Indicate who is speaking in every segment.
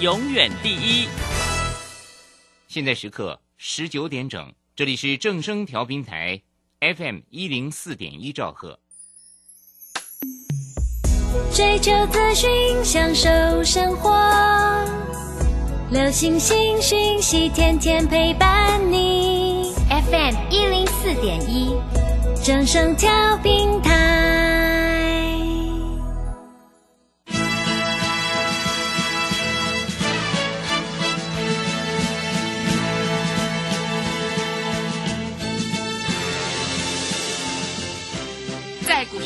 Speaker 1: 永远第一。现在时刻十九点整，这里是正声调频台 FM 一零四点一兆赫。
Speaker 2: 追求资讯，享受生活，流星星讯息，天天陪伴你。FM 一零四点一，正声调频台。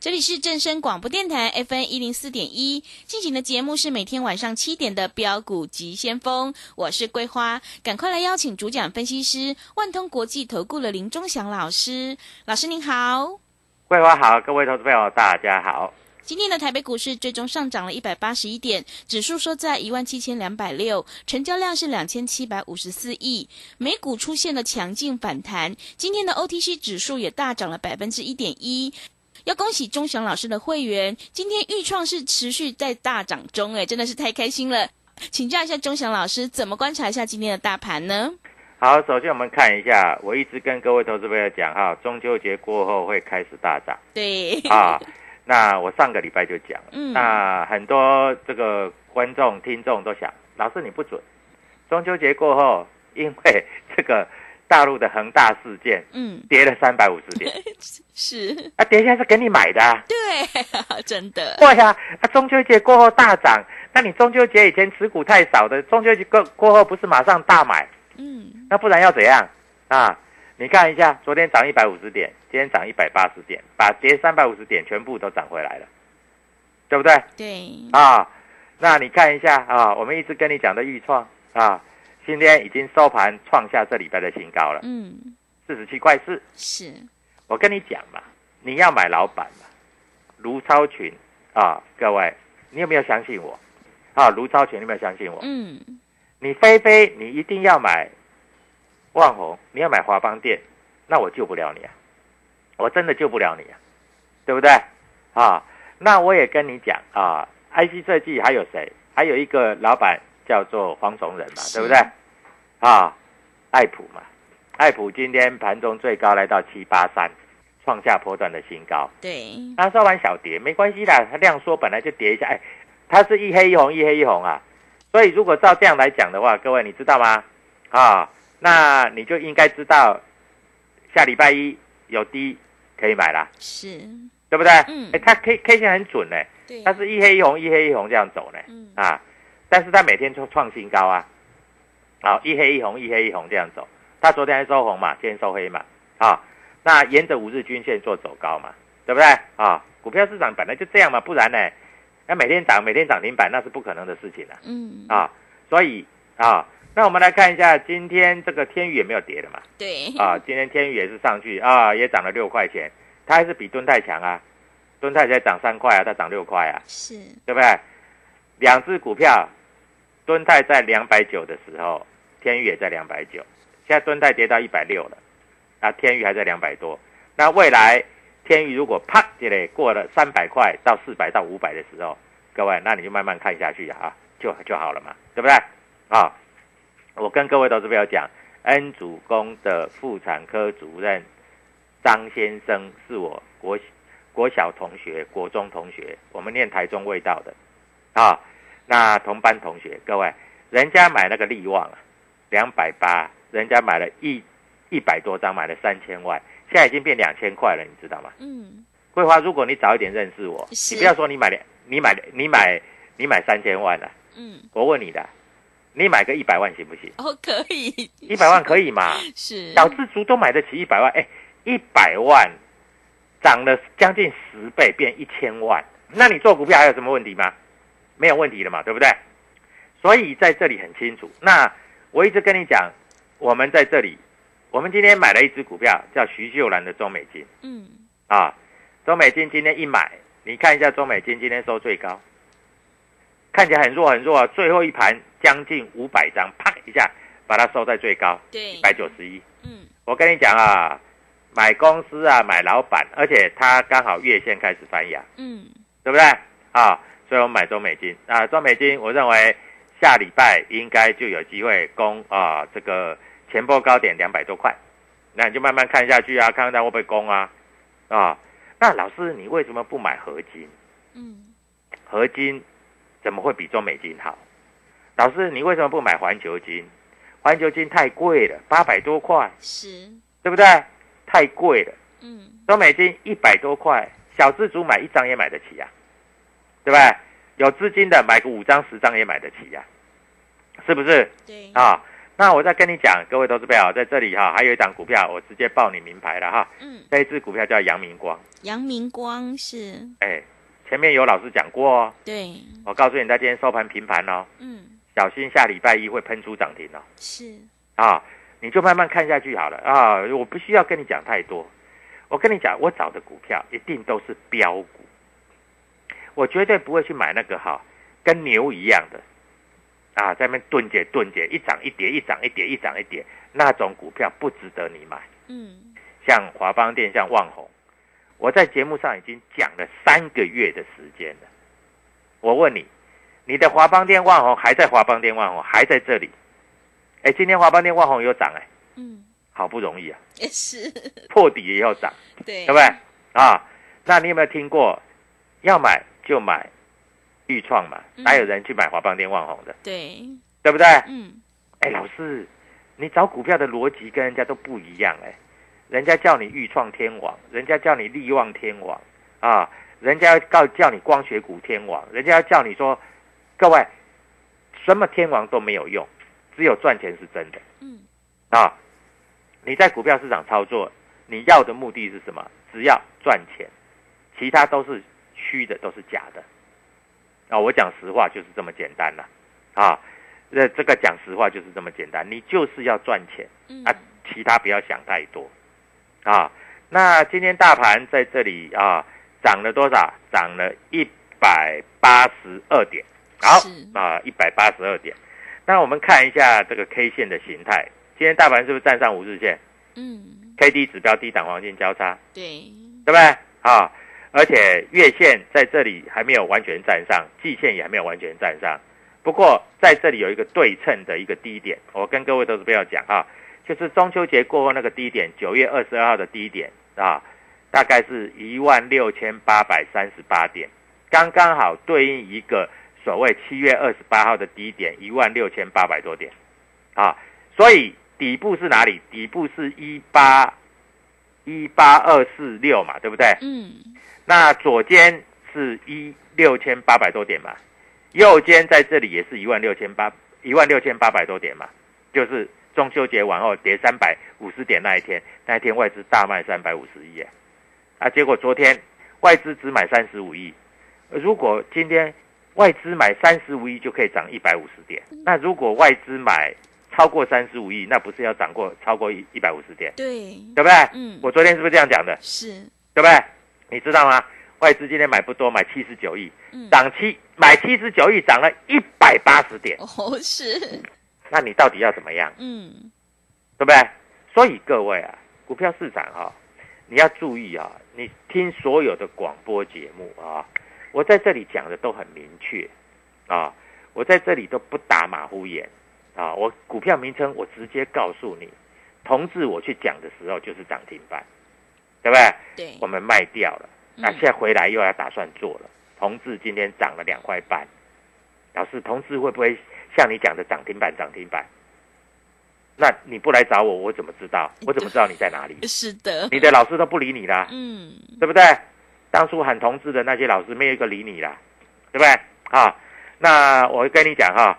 Speaker 3: 这里是正声广播电台 FN 一零四点一进行的节目是每天晚上七点的标股急先锋，我是桂花，赶快来邀请主讲分析师万通国际投顾的林忠祥老师，老师您好，
Speaker 4: 桂花好，各位投资朋友大家好。
Speaker 3: 今天的台北股市最终上涨了一百八十一点，指数收在一万七千两百六，成交量是两千七百五十四亿，美股出现了强劲反弹，今天的 OTC 指数也大涨了百分之一点一。要恭喜钟祥老师的会员，今天预创是持续在大涨中，哎，真的是太开心了。请教一下钟祥老师，怎么观察一下今天的大盘呢？
Speaker 4: 好，首先我们看一下，我一直跟各位投资朋友讲哈，中秋节过后会开始大涨
Speaker 3: 对，
Speaker 4: 啊。那我上个礼拜就讲，
Speaker 3: 嗯
Speaker 4: 那很多这个观众听众都想，老师你不准，中秋节过后，因为这个大陆的恒大事件
Speaker 3: 嗯，
Speaker 4: 跌了三百五十点，
Speaker 3: 是，
Speaker 4: 啊，跌下是给你买的、啊。
Speaker 3: 对，真的，
Speaker 4: 对呀、啊，中秋节过后大涨，那你中秋节以前持股太少的，中秋节过过后不是马上大买？
Speaker 3: 嗯，
Speaker 4: 那不然要怎样啊？你看一下，昨天涨一百五十点，今天涨一百八十点，把跌三百五十点全部都涨回来了，对不对
Speaker 3: 对，
Speaker 4: 啊？那你看一下啊，我们一直跟你讲的预创啊，今天已经收盘创下这礼拜的新高了，
Speaker 3: 嗯，
Speaker 4: 四十七块四。
Speaker 3: 是，
Speaker 4: 我跟你讲嘛，你要买老板嘛，卢超群啊，各位，你有没有相信我？啊，卢超群，你有没有相信我？
Speaker 3: 嗯，
Speaker 4: 你菲菲你一定要买万红，你要买华邦店，那我救不了你啊，我真的救不了你啊，对不对？啊，那我也跟你讲啊，IC 设计还有谁？还有一个老板叫做黄崇仁嘛，
Speaker 3: 是。
Speaker 4: 对不对？啊，爱普嘛，爱普今天盘中最高来到七八三，创下波段的新高。
Speaker 3: 对，
Speaker 4: 它收完小跌没关系啦，它量缩本来就跌一下，哎，它是一黑一红，一黑一红啊，所以如果照这样来讲的话，各位你知道吗？啊，那你就应该知道下礼拜一有低可以买啦，
Speaker 3: 是，
Speaker 4: 对不对？
Speaker 3: 嗯。
Speaker 4: 哎，它 K K 线很准呢、
Speaker 3: 对，
Speaker 4: 它是一黑一红，一黑一红这样走呢、
Speaker 3: 嗯，
Speaker 4: 啊，但是它每天创创新高啊，好、一黑一红，一黑一红这样走，它昨天还收红嘛，今天收黑嘛，啊，那沿着五日均线做走高嘛，对不对？啊，股票市场本来就这样嘛，不然呢，那每天涨，每天涨停板那是不可能的事情啊，
Speaker 3: 嗯，
Speaker 4: 啊，所以啊，那我们来看一下今天这个天宇也没有跌的嘛，
Speaker 3: 对，
Speaker 4: 啊，今天天宇也是上去啊，也涨了六块钱，它还是比敦泰强啊，敦泰才涨三块啊，它涨六块啊，
Speaker 3: 是，
Speaker 4: 对不对？两只股票，敦泰在两百九的时候，天宇也在两百九，现在敦泰跌到一百六了，啊，天宇还在两百多。那未来天宇如果啪这里过了三百块到四百到五百的时候，各位，那你就慢慢看下去啊，就就好了嘛，对不对？啊，我跟各位投资朋友讲，恩主公的妇产科主任张先生是我国国小同学、国中同学，我们念台中味道的啊。那同班同学，各位，人家买那个利旺啊，两百八，人家买了一一百多张，买了三千万，现在已经变两千块了，你知道吗？
Speaker 3: 嗯，
Speaker 4: 桂花，如果你早一点认识我，你不要说你买两，你买你买你买三千万了、
Speaker 3: 嗯，
Speaker 4: 我问你的，你买个一百万行不行？
Speaker 3: 哦，可以，
Speaker 4: 一百万可以嘛？
Speaker 3: 是，
Speaker 4: 小资族都买得起一百万，哎，一百万涨了将近十倍，变一千万，那你做股票还有什么问题吗？没有问题的嘛，对不对？所以在这里很清楚。那我一直跟你讲，我们在这里，我们今天买了一只股票，叫徐秀兰的中美金
Speaker 3: 嗯，
Speaker 4: 啊。中美金今天一买，你看一下中美金今天收最高，看起来很弱很弱，最后一盘将近五百张，啪一下把它收在最高，
Speaker 3: 对
Speaker 4: 一，百九十一。
Speaker 3: 嗯，
Speaker 4: 我跟你讲啊，买公司啊，买老板，而且它刚好月线开始翻阳，
Speaker 3: 嗯，
Speaker 4: 对不对？啊，所以我们买中美金啊，中美金，我认为下礼拜应该就有机会攻啊这个前波高点两百多块，那你就慢慢看下去啊，看看它会不会攻啊啊。那老师，你为什么不买合金？
Speaker 3: 嗯，
Speaker 4: 合金怎么会比中美金好？老师，你为什么不买环球金？环球金太贵了，八百多块，
Speaker 3: 是，
Speaker 4: 对不对？太贵了。
Speaker 3: 嗯，
Speaker 4: 中美金一百多块，小资主买一张也买得起呀、对不对？有资金的买个五张十张也买得起呀、是不是？
Speaker 3: 对，
Speaker 4: 啊？那我再跟你讲，各位投资朋友，在这里哈、还有一档股票，我直接报你名牌了哈。
Speaker 3: 嗯，
Speaker 4: 这一只股票叫阳明光，
Speaker 3: 阳明光是，
Speaker 4: 哎，前面有老师讲过哦，
Speaker 3: 对，
Speaker 4: 我告诉你，在今天收盘平盘哦，
Speaker 3: 嗯，
Speaker 4: 小心下礼拜一会喷出涨停哦。
Speaker 3: 是，
Speaker 4: 啊，你就慢慢看下去好了。啊！我不需要跟你讲太多，我跟你讲，我找的股票一定都是标股，我绝对不会去买那个哈跟牛一样的啊，在那边顿解顿解，一涨一跌，一涨一跌，一涨一跌，那种股票不值得你买。
Speaker 3: 嗯，
Speaker 4: 像华邦电、像旺宏，我在节目上已经讲了三个月的时间了。我问你，你的华邦电、旺宏还在华邦电、旺宏还在这里？哎，今天华邦电、旺宏有涨哎，
Speaker 3: 嗯，
Speaker 4: 好不容易啊，
Speaker 3: 也是，
Speaker 4: 破底也要涨，
Speaker 3: 对，
Speaker 4: 对不对？啊，那你有没有听过，要买就买豫创嘛？
Speaker 3: 嗯
Speaker 4: 哪有人去买华邦电、旺宏的，
Speaker 3: 对，
Speaker 4: 对不对？
Speaker 3: 嗯，
Speaker 4: 哎，老师，你找股票的逻辑跟人家都不一样哎，人家叫你豫创天王，人家叫你力旺天王啊，人家要告叫你光学股天王，人家要叫你说，各位，什么天王都没有用，只有赚钱是真的
Speaker 3: 嗯，
Speaker 4: 啊。你在股票市场操作，你要的目的是什么？只要赚钱，其他都是虚的，都是假的。啊，我讲实话就是这么简单了、啊。这这个讲实话就是这么简单，你就是要赚钱
Speaker 3: 嗯，
Speaker 4: 啊，其他不要想太多啊。那今天大盘在这里啊，涨了多少？涨了一百八十二点，好啊，一百八十二点。那我们看一下这个 K 线的形态，今天大盘是不是站上五日线
Speaker 3: 嗯
Speaker 4: ，？K D 指标低档黄金交叉，
Speaker 3: 对，
Speaker 4: 对不对？啊，而且月线在这里还没有完全站上，季线也还没有完全站上。不过在这里有一个对称的一个低点，我跟各位投资朋友讲啊，就是中秋节过后那个低点，九月二十二号的低点啊，大概是一万六千八百三十八点，刚刚好对应一个所谓七月二十八号的低点一万六千八百多点啊，所以底部是哪里？底部是一八一八二四六嘛，对不对？
Speaker 3: 嗯，
Speaker 4: 那左肩是一六千八百多点嘛，右肩在这里也是一万六千八一万六千八百多点嘛，就是中秋节完后跌三百五十点那一天，那一天外资大卖三百五十亿，啊，结果昨天外资只买三十五亿，如果今天外资买三十五亿就可以涨一百五十点，那如果外资买超过三十五亿，那不是要涨过超过一一百五十点，
Speaker 3: 对，
Speaker 4: 对不对？
Speaker 3: 嗯
Speaker 4: 我昨天是不是这样讲的？
Speaker 3: 是，
Speaker 4: 对不对？你知道吗？外资今天买不多，买七十九亿，
Speaker 3: 嗯，
Speaker 4: 涨七买七十九亿，涨了一百八十点。
Speaker 3: 哦，是，
Speaker 4: 那你到底要怎么样？
Speaker 3: 嗯，
Speaker 4: 对不对？所以各位啊，股票市场啊、你要注意啊，你听所有的广播节目啊，我在这里讲的都很明确啊，我在这里都不打马虎眼啊，我股票名称我直接告诉你，同志我去讲的时候就是涨停板，对不对？
Speaker 3: 对
Speaker 4: 我，们卖掉了，那
Speaker 3: 嗯
Speaker 4: 现在回来又要打算做了。同志今天涨了两块半，老师，同志会不会像你讲的涨停板涨停板？那你不来找我，我怎么知道？我怎么知道你在哪里？
Speaker 3: 是的，
Speaker 4: 你的老师都不理你啦，
Speaker 3: 嗯，
Speaker 4: 对不对？当初喊同志的那些老师，没有一个理你啦，对不对？啊，那我跟你讲哈，啊，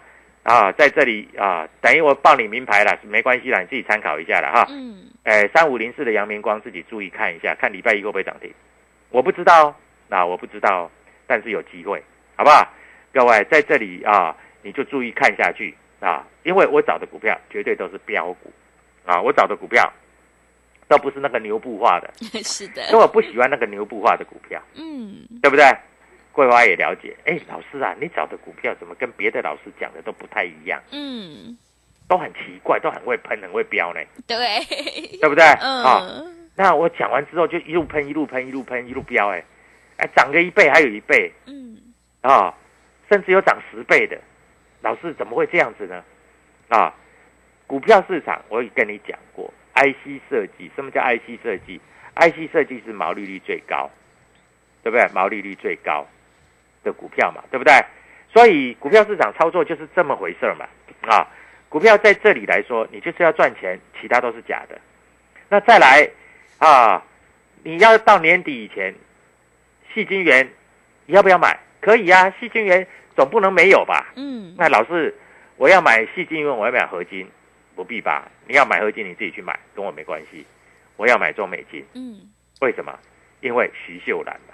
Speaker 4: 在这里啊，等于我报你名牌了，没关系啦，你自己参考一下了哈。
Speaker 3: 嗯，
Speaker 4: 哎，三五零四的阳明光自己注意看一下，看礼拜一会不会涨停？我不知道哦，那我不知道哦，但是有机会，好不好？各位在这里啊，你就注意看下去啊，因为我找的股票绝对都是标股啊，我找的股票都不是那个牛步化的，
Speaker 3: 是的
Speaker 4: 因为，我不喜欢那个牛步化的股票，
Speaker 3: 嗯，
Speaker 4: 对不对？桂花也了解，哎，老师啊，你找的股票怎么跟别的老师讲的都不太一样，
Speaker 3: 嗯，
Speaker 4: 都很奇怪，都很会喷，很会飙呢，
Speaker 3: 对，
Speaker 4: 对不对？啊，
Speaker 3: 嗯，
Speaker 4: 那我讲完之后就一路喷，一路喷，一路喷，一路飙，哎，哎，涨个一倍，还有一倍。
Speaker 3: 嗯，
Speaker 4: 啊，甚至有涨十倍的，老师怎么会这样子呢？啊，股票市场我也跟你讲过，IC 设计，什么叫 IC 设计？IC 设计是毛利率最高，对不对？毛利率最高的股票嘛，对不对？所以股票市场操作就是这么回事嘛，啊，股票在这里来说，你就是要赚钱，其他都是假的。那再来啊，你要到年底以前，细金元你要不要买？可以啊，细金元总不能没有吧？
Speaker 3: 嗯，
Speaker 4: 那老师，我要买细金元，我要买合金，不必吧？你要买合金，你自己去买，跟我没关系。我要买中美金，
Speaker 3: 嗯，
Speaker 4: 为什么？因为徐秀兰嘛，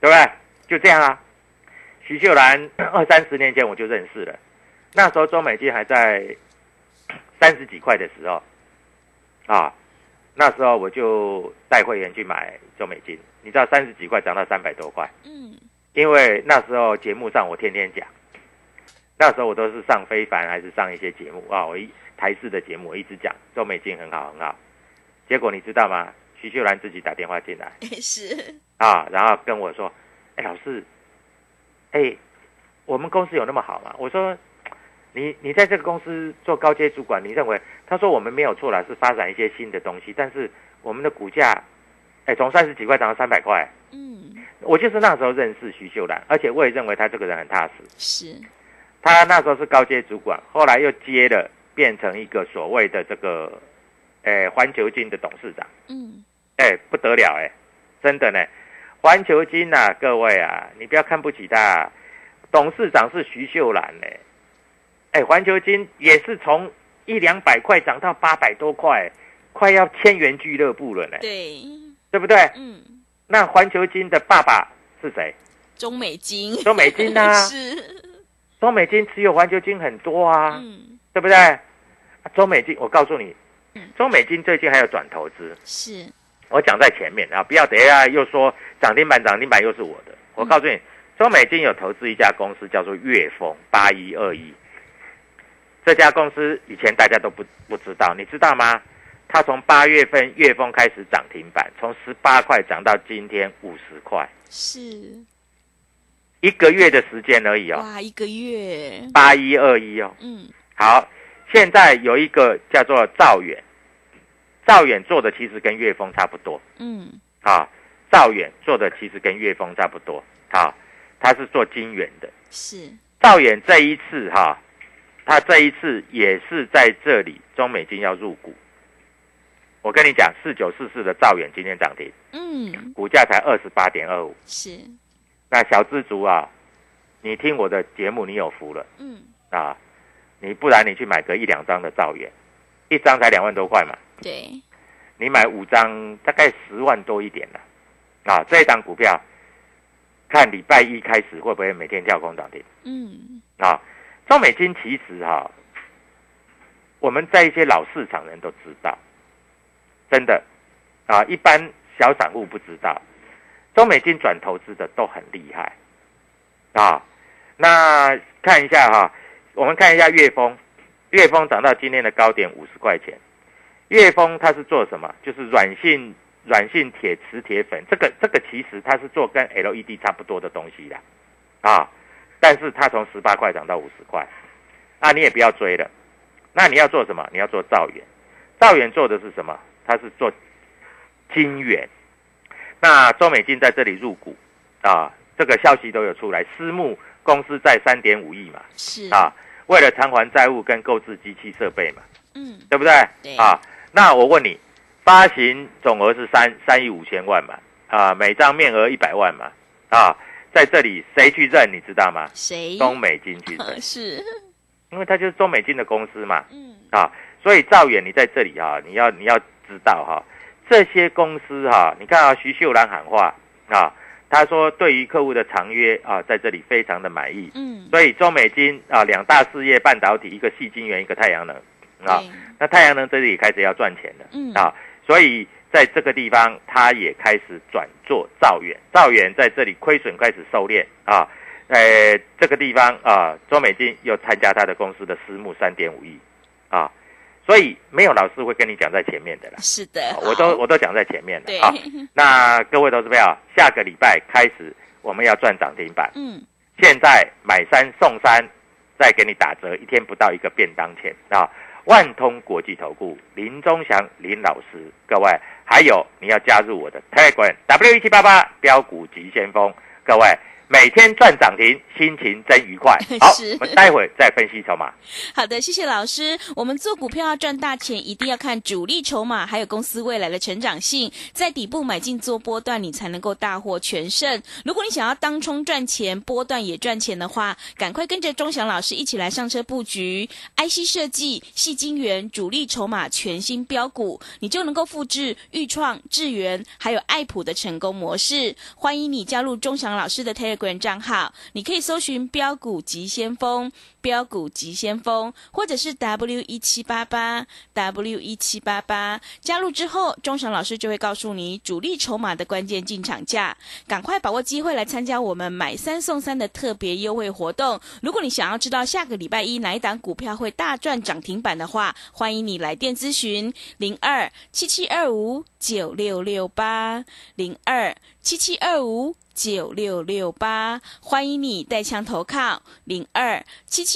Speaker 4: 对不对？就这样啊。徐秀兰二三十年前我就认识了，那时候中美金还在三十几块的时候，啊，那时候我就带会员去买中美金，你知道三十几块涨到三百多块，
Speaker 3: 嗯，
Speaker 4: 因为那时候节目上我天天讲，那时候我都是上非凡还是上一些节目啊，我一台式的节目我一直讲中美金很好很好，结果你知道吗？徐秀兰自己打电话进来。
Speaker 3: 是，
Speaker 4: 啊，然后跟我说：“哎，老师，哎，我们公司有那么好吗？”我说：“你你在这个公司做高阶主管，你认为？”他说：“我们没有错啦，是发展一些新的东西，但是我们的股价，哎，从三十几块涨到三百块。”
Speaker 3: 嗯，
Speaker 4: 我就是那时候认识徐秀兰，而且我也认为他这个人很踏实。
Speaker 3: 是，
Speaker 4: 他那时候是高阶主管，后来又接了，变成一个所谓的这个，哎，环球金的董事长。
Speaker 3: 嗯，
Speaker 4: 哎，不得了哎，真的呢，环球金呐、各位啊，你不要看不起他，董事长是徐秀兰呢。哎，环球金也是从一两百块涨到八百多块，快要千元俱乐部了呢，
Speaker 3: 对，
Speaker 4: 对不对？
Speaker 3: 嗯，
Speaker 4: 那环球金的爸爸是谁？
Speaker 3: 中美金，
Speaker 4: 中美金啊。
Speaker 3: 是，
Speaker 4: 中美金持有环球金很多啊，
Speaker 3: 嗯，
Speaker 4: 对不对？啊中美金，我告诉你
Speaker 3: 嗯，
Speaker 4: 中美金最近还有转投资，
Speaker 3: 是，
Speaker 4: 我讲在前面啊，不要等一下又说涨停板涨停板又是我的。我告诉你，中美金有投资一家公司叫做粤丰八一二一，这家公司以前大家都不不知道，你知道吗？它从八月份粤丰开始涨停板，从十八块涨到今天五十块，
Speaker 3: 是，
Speaker 4: 一个月的时间而已哦。
Speaker 3: 哇，一个月，
Speaker 4: 八一二一哦，
Speaker 3: 嗯，
Speaker 4: 好，现在有一个叫做兆远，兆远做的其实跟岳峰差不多。
Speaker 3: 嗯，
Speaker 4: 啊，兆远做的其实跟岳峰差不多。啊，他是做金源的。
Speaker 3: 是，
Speaker 4: 兆远这一次哈、他这一次也是在这里中美金要入股。我跟你讲，四九四四的兆远今天涨停，
Speaker 3: 嗯，
Speaker 4: 股价才二十八点二五。
Speaker 3: 是，
Speaker 4: 那小资族啊，你听我的节目，你有福了。
Speaker 3: 嗯，
Speaker 4: 啊，你不然你去买个一两张的兆元，一张才两万多块嘛，
Speaker 3: 对，
Speaker 4: 你买五张大概十万多一点了。啊，这一档股票，看礼拜一开始会不会每天跳空涨停
Speaker 3: 嗯，
Speaker 4: 啊？中美金其实哈、我们在一些老市场人都知道，真的啊，一般小散户不知道，中美金转投资的都很厉害啊。那看一下哈、我们看一下粤丰，粤丰涨到今天的高点五十块钱。粤丰它是做什么？就是软性软性铁磁铁粉，这个这个其实它是做跟 LED 差不多的东西的，啊，但是它从十八块涨到五十块，啊，你也不要追了。那你要做什么？你要做兆元，兆元做的是什么？它是做金元。那周美金在这里入股啊，这个消息都有出来，私募公司在三点五亿嘛，
Speaker 3: 是
Speaker 4: 啊，为了偿还债务跟购置机器设备嘛，
Speaker 3: 嗯，
Speaker 4: 对不对？
Speaker 3: 对
Speaker 4: 啊，那我问你，发行总额是三三亿五千万嘛，啊，每张面额一百万嘛，啊，在这里谁去认你知道吗？
Speaker 3: 谁？
Speaker 4: 中美金去认，
Speaker 3: 是，
Speaker 4: 因为它就是中美金的公司嘛，
Speaker 3: 嗯
Speaker 4: 啊，所以赵远你在这里哈、你要你要知道哈、这些公司哈、你看啊，徐秀兰喊话啊，他说对于客户的长约啊，在这里非常的满意，
Speaker 3: 嗯，
Speaker 4: 所以中美金啊两大事业半导体，一个细晶圆，一个太阳能。啊，那太阳能这里开始要赚钱了，
Speaker 3: 嗯。
Speaker 4: 啊，所以在这个地方，他也开始转做造远，造远在这里亏损开始收敛。啊，呃，这个地方啊，中美金又参加他的公司的私募三点五亿。啊，所以没有老师会跟你讲在前面的啦，
Speaker 3: 是的，
Speaker 4: 我都
Speaker 3: 好。
Speaker 4: 我都讲在前面
Speaker 3: 对。
Speaker 4: 了啊。那各位投资朋友，下个礼拜开始我们要赚涨停板，
Speaker 3: 嗯，
Speaker 4: 现在买三送三，再给你打折，一天不到一个便当钱。啊！万通国际投顾林忠祥林老师，各位还有你要加入我的 Telegram W 一七八八标股急先锋，各位每天赚涨停，心情真愉快。好，我们待会再分析筹码。
Speaker 3: 好的，谢谢老师。我们做股票要赚大钱，一定要看主力筹码，还有公司未来的成长性，在底部买进做波段，你才能够大获全胜。如果你想要当冲赚钱，波段也赚钱的话，赶快跟着钟祥老师一起来上车布局 IC 设计、细晶圆、主力筹码全新标股，你就能够复制豫创、智源还有爱普的成功模式。欢迎你加入钟祥老师的 Telegram 个人账号，你可以搜寻标股急先锋。标股急先锋，或者是 W 一七八八 W 一七八八，加入之后，钟祥老师就会告诉你主力筹码的关键进场价，赶快把握机会来参加我们买三送三的特别优惠活动。如果你想要知道下个礼拜一哪一档股票会大赚涨停板的话，欢迎你来电咨询。零二七七二五九六六八零二七七二五。九六六八，欢迎你带枪投靠。零二七七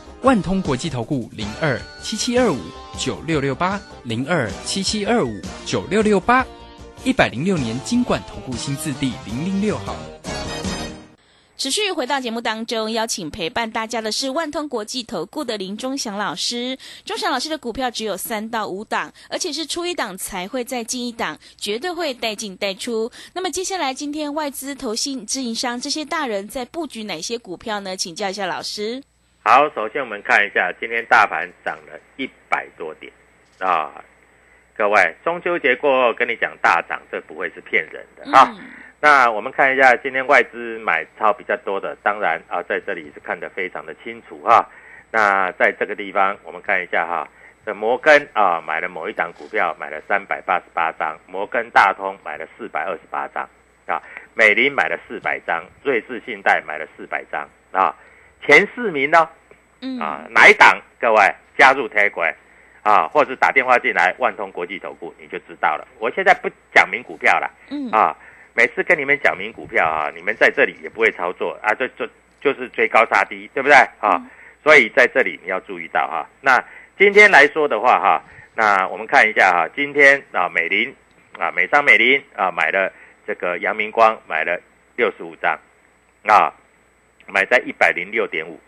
Speaker 5: 万通国际投顾零二七七二五九六六八零二七七二五九六六八，一百零六年经管投顾新字第零零六号。
Speaker 3: 持续回到节目当中，邀请陪伴大家的是万通国际投顾的林忠祥老师。忠祥老师的股票只有三到五档，而且是出一档才会再进一档，绝对会带进带出。那么接下来，今天外资、投信、自营商这些大人在布局哪些股票呢？请教一下老师。
Speaker 4: 好，首先我们看一下今天大盘涨了一百多点。啊，各位中秋节过后跟你讲大涨，这不会是骗人的。啊。
Speaker 3: 嗯
Speaker 4: 那我们看一下今天外资买超比较多的，当然啊，在这里是看得非常的清楚哈。那在这个地方，我们看一下哈，这摩根啊买了某一档股票，买了三百八十八张，摩根大通买了四百二十八张。啊，美林买了四百张，瑞士信贷买了四百张。啊，前四名呢
Speaker 3: 嗯
Speaker 4: 啊哪一档？各位加入 Telegram 啊，或者打电话进来万通国际投顾，你就知道了。我现在不讲明股票了。
Speaker 3: 嗯
Speaker 4: 啊，每次跟你们讲明股票啊，你们在这里也不会操作啊，就就就是追高杀低，对不对啊？所以在这里你要注意到哈。那今天来说的话哈，那我们看一下哈，今天啊美林啊美商美林啊买了这个阳明光买了六十五张啊，买在一百零六点五，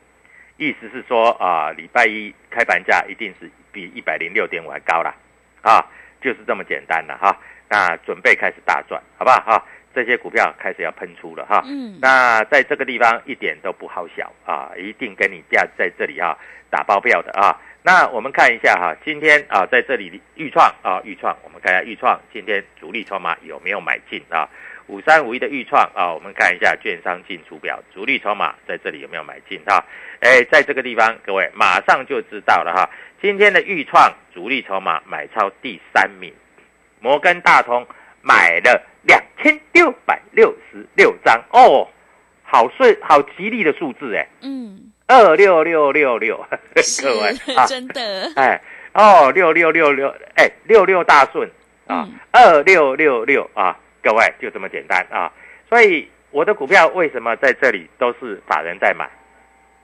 Speaker 4: 意思是说啊礼拜一开盘价一定是比一百零六点五还高啦，啊，就是这么简单了哈。那准备开始大赚，好不好哈？这些股票开始要喷出了哈。
Speaker 3: 嗯
Speaker 4: 那在这个地方一点都不好小啊，一定跟你价在这里哈打包票的啊。那我们看一下哈，今天啊在这里预创啊预创，我们看一下预创今天主力筹码有没有买进啊？五三五一的预创啊，我们看一下券商进出表，主力筹码在这里有没有买进哈？哎，在这个地方各位马上就知道了哈。今天的预创主力筹码买超第三名，摩根大通买了两千六百六十六张。哦，好顺好吉利的数字哎。
Speaker 3: 嗯。
Speaker 4: 二六六六六，各位啊，
Speaker 3: 真的，
Speaker 4: 哎，哦，六六六六，哎，六六大顺啊
Speaker 3: 嗯，
Speaker 4: 二六六六啊，各位就这么简单啊。所以我的股票为什么在这里都是法人在买？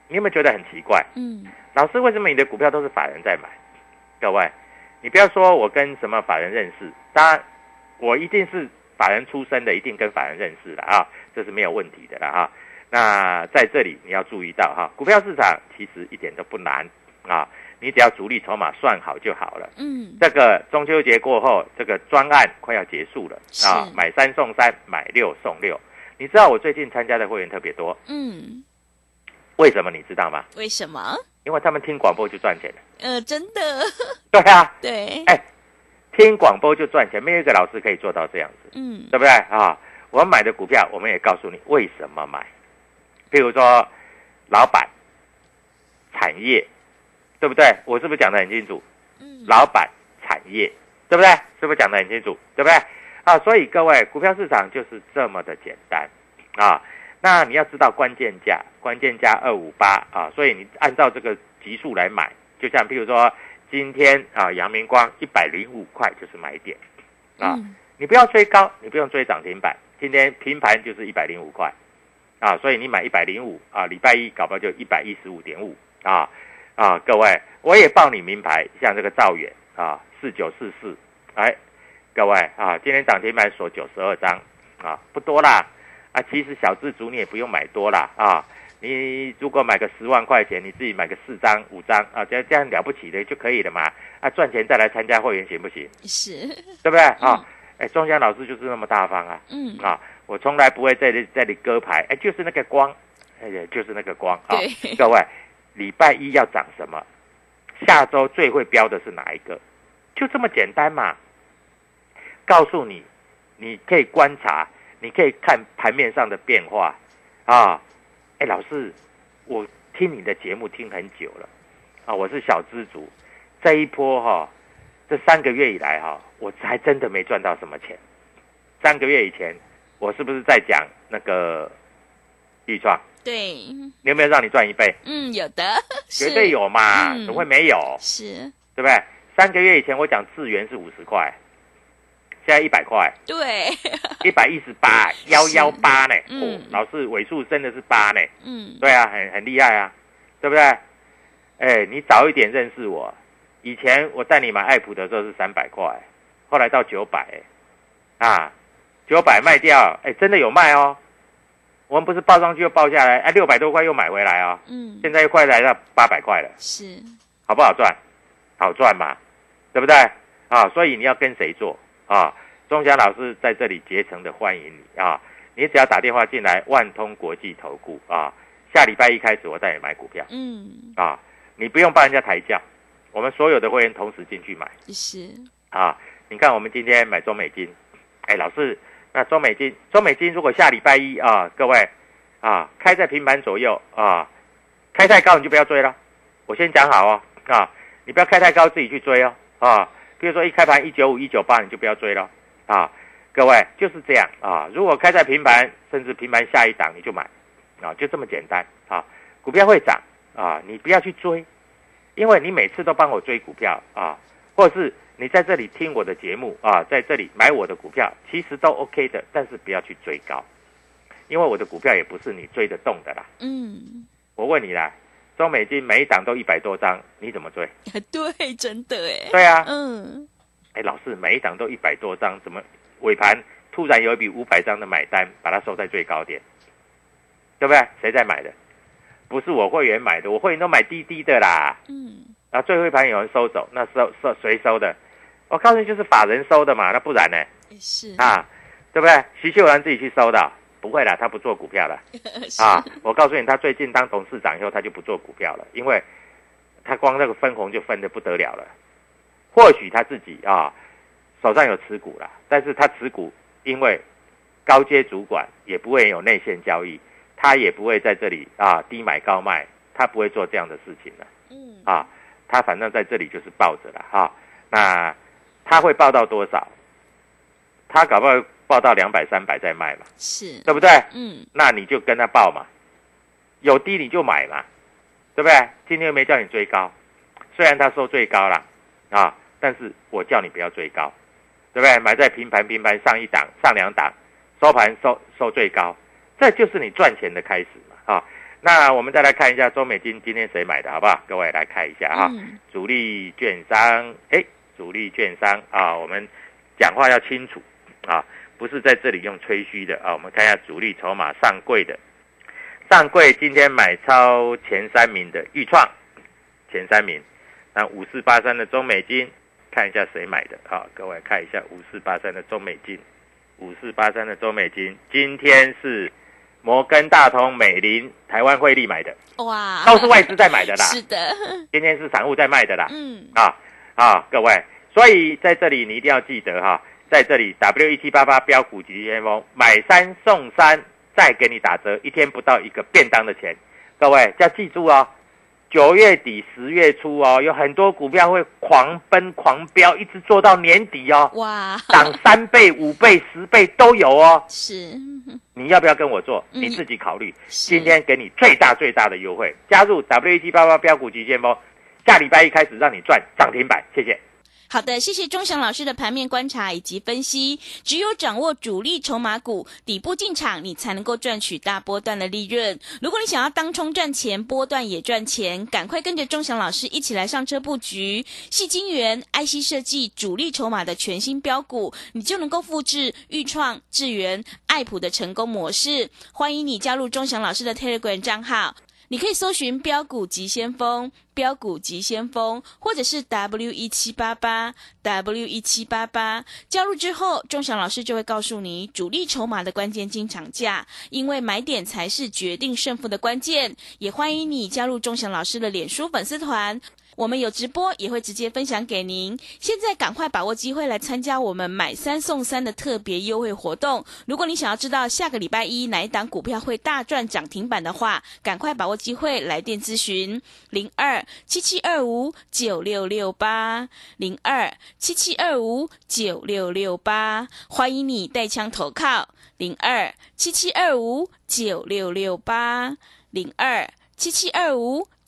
Speaker 4: 你有没有觉得很奇怪？
Speaker 3: 嗯，
Speaker 4: 老师，为什么你的股票都是法人在买？各位，你不要说我跟什么法人认识，当然我一定是法人出身的，一定跟法人认识的啊，这是没有问题的了哈。那在这里你要注意到哈，股票市场其实一点都不难啊，你只要主力筹码算好就好了。
Speaker 3: 嗯，
Speaker 4: 这个中秋节过后，这个专案快要结束了啊
Speaker 3: 是，
Speaker 4: 买三送三，买六送六。你知道我最近参加的会员特别多，
Speaker 3: 嗯，
Speaker 4: 为什么你知道吗？
Speaker 3: 为什么？
Speaker 4: 因为他们听广播就赚钱了。
Speaker 3: 呃，真的，
Speaker 4: 对啊，
Speaker 3: 对，
Speaker 4: 哎听广播就赚钱，没有一个老师可以做到这样子，
Speaker 3: 嗯，
Speaker 4: 对不对啊？我们买的股票，我们也告诉你为什么买。譬如说，老板、产业，对不对？我是不是讲的很清楚？
Speaker 3: 嗯，
Speaker 4: 老板、产业，对不对？是不是讲的很清楚？对不对？啊，所以各位，股票市场就是这么的简单啊。那你要知道关键价，关键价二五八啊，所以你按照这个级数来买，就像譬如说今天啊，阳明光一百零五块就是买点啊，
Speaker 3: 嗯
Speaker 4: 你不要追高，你不用追涨停板，今天平盘就是一百零五块啊，所以你买一百零五啊，礼拜一搞不好就一百一十五点五啊啊，各位，我也报你名牌，像这个兆远啊，四九四四，哎，各位啊，今天涨停板锁九十二张啊，不多啦啊，其实小资族你也不用买多啦啊，你如果买个十万块钱，你自己买个四张五张啊，这样这样了不起的就可以了嘛，啊，赚钱再来参加会员行不行？
Speaker 3: 是，
Speaker 4: 对不对啊？哎，钟香老师就是那么大方啊
Speaker 3: 嗯，
Speaker 4: 啊！我从来不会在这这里割牌，哎，就是那个光，哎，就是那个光啊！各位，礼拜一要涨什么？下周最会标的是哪一个？就这么简单嘛！告诉你，你可以观察，你可以看盘面上的变化啊！哎，老师，我听你的节目听很久了啊，我是小资族，这一波哈、这三个月以来哈、我还真的没赚到什么钱。三个月以前，我是不是在讲那个预创？
Speaker 3: 对，
Speaker 4: 你有没有让你赚一倍？
Speaker 3: 嗯，有的，是
Speaker 4: 绝对，有嘛，
Speaker 3: 嗯
Speaker 4: 怎么会没有？
Speaker 3: 是，
Speaker 4: 对不对？三个月以前我讲智源是五十块，现在一百块，
Speaker 3: 对，
Speaker 4: 一百一十八，幺幺八呢？
Speaker 3: 嗯
Speaker 4: 哦，老师尾数真的是八呢？
Speaker 3: 嗯，
Speaker 4: 对啊，很很厉害啊，对不对？哎，你早一点认识我，以前我带你买爱普的时候是三百块，后来到九百，啊，九百卖掉，哎，真的有卖哦。我们不是报上去又报下来，哎，六百多块又买回来哦，
Speaker 3: 嗯，
Speaker 4: 现在又快来到八百块了，
Speaker 3: 是，
Speaker 4: 好不好赚？好赚嘛，对不对？啊，所以你要跟谁做啊？钟祥老师在这里竭诚的欢迎你啊！你只要打电话进来，万通国际投顾啊，下礼拜一开始我带你买股票
Speaker 3: 嗯，
Speaker 4: 啊，你不用帮人家抬价，我们所有的会员同时进去买
Speaker 3: 是，
Speaker 4: 啊。你看我们今天买中美金，哎，老师，那中美金，中美金如果下礼拜一啊，各位啊，开在平盘左右啊，开太高你就不要追了。我先讲好哦啊，你不要开太高自己去追哦啊。比如说一开盘一九五、一九八，你就不要追了啊。各位就是这样啊，如果开在平盘，甚至平盘下一档你就买啊，就这么简单啊。股票会涨啊，你不要去追，因为你每次都帮我追股票啊，或者是你在这里听我的节目啊，在这里买我的股票，其实都 OK 的，但是不要去追高，因为我的股票也不是你追得动的啦。
Speaker 3: 嗯，
Speaker 4: 我问你啦，中美金每一档都一百多张，你怎么追？
Speaker 3: 对，真的哎，
Speaker 4: 对啊，
Speaker 3: 嗯，
Speaker 4: 哎，老师每一档都一百多张，怎么尾盘突然有一笔五百张的买单，把它收在最高点，对不对？谁在买的？不是我会员买的，我会员都买滴滴的啦。
Speaker 3: 嗯，
Speaker 4: 啊，最后一盘有人收走，那收收谁收的？我告诉你，就是法人收的嘛，那不然呢？
Speaker 3: 是，
Speaker 4: 啊，对不对？徐秀兰自己去收的，不会啦，他不做股票了 啊。我告诉你，他最近当董事长以后，他就不做股票了，因为他光那个分红就分的不得了了。或许他自己啊手上有持股了，但是他持股因为高阶主管也不会有内线交易，他也不会在这里啊低买高卖，他不会做这样的事情了。
Speaker 3: 嗯，
Speaker 4: 啊，他反正在这里就是抱着了哈、那他会报到多少？他搞不好报到两百、三百再卖嘛，
Speaker 3: 是，
Speaker 4: 对不对？
Speaker 3: 嗯，
Speaker 4: 那你就跟他报嘛，有低你就买嘛，对不对？今天又没叫你追高，虽然他收最高了啊，但是我叫你不要追高，对不对？买在平盘，平盘上一档，上两档，收盘收收最高，这就是你赚钱的开始嘛啊！那我们再来看一下中美金今天谁买的好不好？各位来看一下哈，
Speaker 3: 嗯
Speaker 4: 主力券商，哎，主力券商啊，我们讲话要清楚啊，不是在这里用吹嘘的啊。我们看一下主力筹码上柜的，上柜今天买超前三名的豫创，前三名，那五四八三的中美金，看一下谁买的啊？各位看一下五四八三的中美金，五四八三的中美金，今天是摩根大通、美林、台湾汇利买的，
Speaker 3: 哇，
Speaker 4: 都是外资在买的啦。
Speaker 3: 是的，
Speaker 4: 今天是散户在卖的啦。
Speaker 3: 嗯，
Speaker 4: 啊啊，各位，所以在这里你一定要记得哈，在这里 W 一七八八标股急先锋买三送三，再给你打折，一天不到一个便当的钱。各位要记住哦，九月底十月初哦，有很多股票会狂奔狂飙，一直做到年底哦，
Speaker 3: 哇，
Speaker 4: 涨三倍、五倍、十倍都有哦。
Speaker 3: 是，
Speaker 4: 你要不要跟我做？
Speaker 3: 嗯
Speaker 4: 你自己考虑。
Speaker 3: 是
Speaker 4: 今天给你最大最大的优惠，加入 W 一七八八标股急先锋，下礼拜一开始让你赚涨停板，谢谢。
Speaker 3: 好的，谢谢钟祥老师的盘面观察以及分析。只有掌握主力筹码股底部进场，你才能够赚取大波段的利润。如果你想要当冲赚钱，波段也赚钱，赶快跟着钟祥老师一起来上车布局细晶圆、IC 设计主力筹码的全新标股，你就能够复制豫创、智源、爱普的成功模式。欢迎你加入钟祥老师的 Telegram 账号。你可以搜寻标股急先锋、标股急先锋，或者是 W 一七八八 W 一七八八。加入之后，钟祥老师就会告诉你主力筹码的关键进场价，因为买点才是决定胜负的关键。也欢迎你加入钟祥老师的脸书粉丝团。我们有直播，也会直接分享给您。现在赶快把握机会来参加我们买三送三的特别优惠活动。如果你想要知道下个礼拜一哪一档股票会大赚涨停板的话，赶快把握机会来电咨询零二七七二五九六六八零二七七二五九六六八，欢迎你带枪投靠零二七七二五九六六八零二七七二五。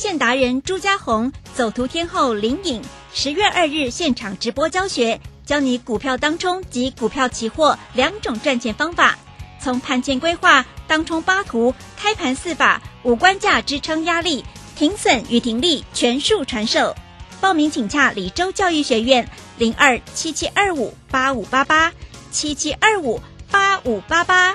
Speaker 6: 线达人朱家红，走图天后林颖，十月二日现场直播教学，教你股票当冲及股票期货两种赚钱方法，从盘前规划、当冲八图、开盘四法、五关价支撑压力、停损与停利全数传授。报名请洽李州教育学院零二七七二五八五八八七七二五八五八八。